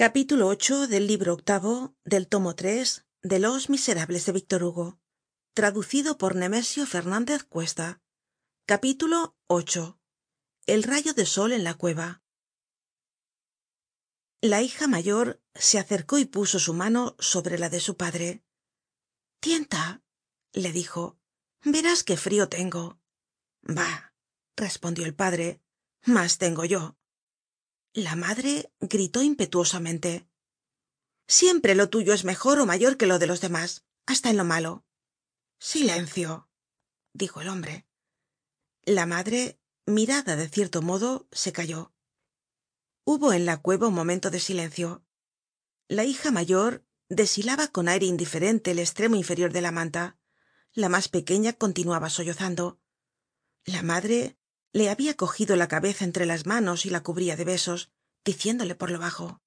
capítulo viii del libro octavo del tomo tres de los miserables de víctor hugo traducido por nemesio fernandez cuesta. Capítulo viii el rayo de sol en la cueva. La hija mayor se acercó y puso su mano sobre la de su padre. Tienta le dijo verás qué frio tengo bah respondió el padre mas tengo yo la madre gritó impetuosamente. Siempre lo tuyo es mejor ó mayor que lo de los demás hasta en lo malo. Silencio dijo el hombre. La madre mirada de cierto modo se calló. Hubo en la cueva un momento de silencio. La hija mayor deshilaba con aire indiferente el estremo inferior de la manta. La mas pequeña continuaba sollozando. La madre le habia cogido la cabeza entre las manos y la cubría de besos diciéndole por lo bajo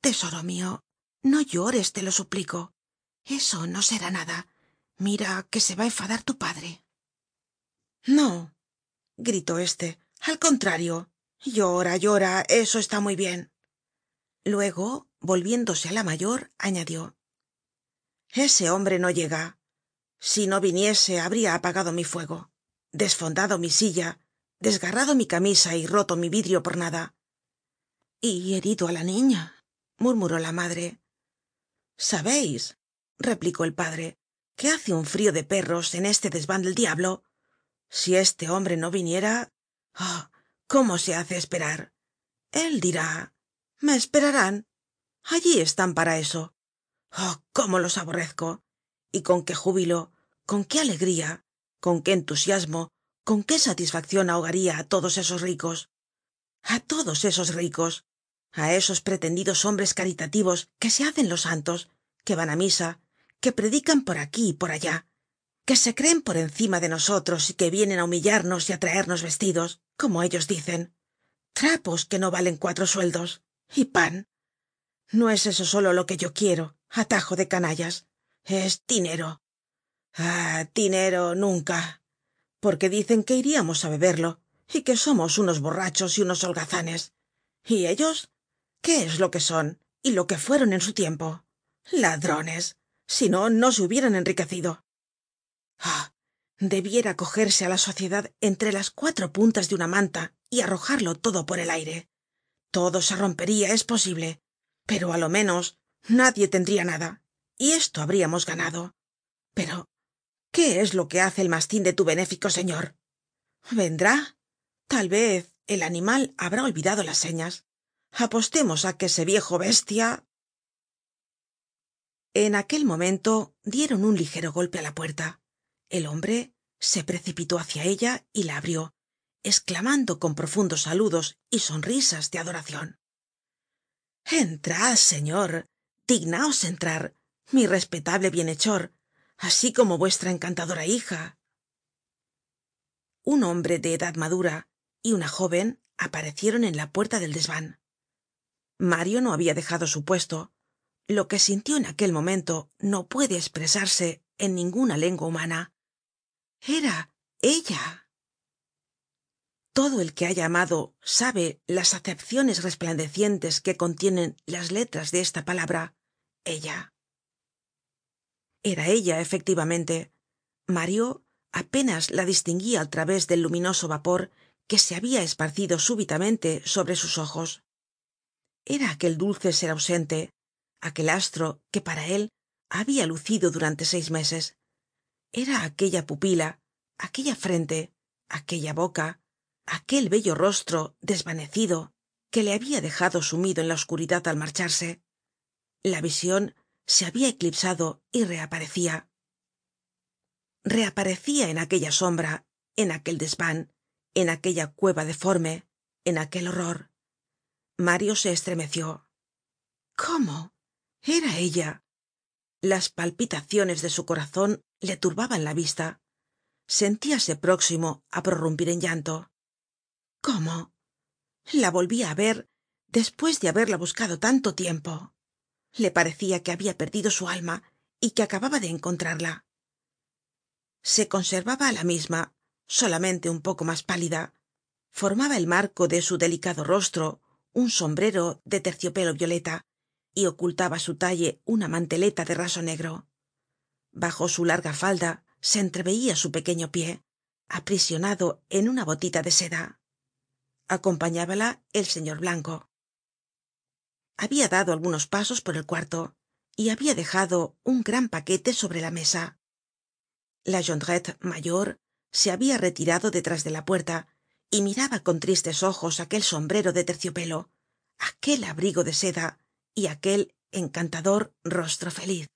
tesoro mio no llores te lo suplico. Eso no será nada. Mira que se va á enfadar tu padre no gritó éste al contrario. Llora llora eso está muy bien luego volviéndose á la mayor añadió ese hombre no llega. Si no viniese habria apagado mi fuego desfondado mi silla desgarrado mi camisa y roto mi vidrio por nada. Y herido á la niña murmuró la madre. Sabeis replicó el padre que hace un frio de perros en este desvan del diablo. Si este hombre no viniera ah cómo se hace esperar él dirá me esperarán. Allí están para eso. Oh cómo los aborrezco. Y con qué júbilo con qué alegría con qué entusiasmo con qué satisfaccion ahogaria á todos esos ricos. A todos esos ricos. Á esos pretendidos hombres caritativos que se hacen los santos que van á misa que predican por aquí y por allá que se creen por encima de nosotros y que vienen á humillarnos y á traernos vestidos como ellos dicen. Trapos que no valen cuatro sueldos. Y pan. No es eso solo lo que yo quiero atajo de canallas. Es dinero dinero nunca. Porque dicen que iríamos á beberlo y que somos unos borrachos y unos holgazanes. Y ellos qué es lo que son y lo que fueron en su tiempo ladrones. Si no no se hubieran enriquecido. Ah debiera cogerse á la sociedad entre las cuatro puntas de una manta y arrojarlo todo por el aire. Todo se rompería es posible. Pero á lo menos nadie tendría nada y esto habríamos ganado. Pero qué es lo que hace el mastin de tu benéfico señor vendrá. Tal vez el animal habrá olvidado las señas. Apostemos á que ese viejo bestia en aquel momento dieron un ligero golpe á la puerta. El hombre se precipitó hácia ella y la abrió esclamando con profundos saludos y sonrisas de adoracion entrad señor. Dignaos entrar mi respetable bienhechor así como vuestra encantadora hija. Un hombre de edad madura y una jóven aparecieron en la puerta del desvan mario no habia dejado su puesto lo que sintió en aquel momento no puede espresarse en ninguna lengua humana. Era ella. Todo el que haya amado sabe las acepciones resplandecientes que contienen las letras de esta palabra ella era ella efectivamente. Mario apenas la distinguia al través del luminoso vapor que se habia esparcido súbitamente sobre sus ojos. Era aquel dulce ser ausente aquel astro que para él habia lucido durante seis meses. Era aquella pupila aquella frente aquella boca aquel bello rostro desvanecido que le habia dejado sumido en la oscuridad al marcharse. La vision se habia eclipsado y reaparecia reaparecia en aquella sombra en aquel desvan en aquella cueva deforme en aquel horror. Mario se estremeció. Cómo era ella las palpitaciones de su corazon le turbaban la vista. Sentíase próximo á prorrumpir en llanto. Cómo la volvia á ver despues de haberla buscado tanto tiempo le parecia que habia perdido su alma y que acababa de encontrarla. Se conservaba la misma solamente un poco mas pálida. Formaba el marco de su delicado rostro un sombrero de terciopelo violeta y ocultaba su talle una manteleta de raso negro. Bajo su larga falda se entreveia su pequeño pie aprisionado en una botita de seda. Acompañábala el señor blanco habia dado algunos pasos por el cuarto y habia dejado un gran paquete sobre la mesa. La jondrette mayor se habia retirado detrás de la puerta y miraba con tristes ojos aquel sombrero de terciopelo aquel abrigo de seda y aquel encantador rostro feliz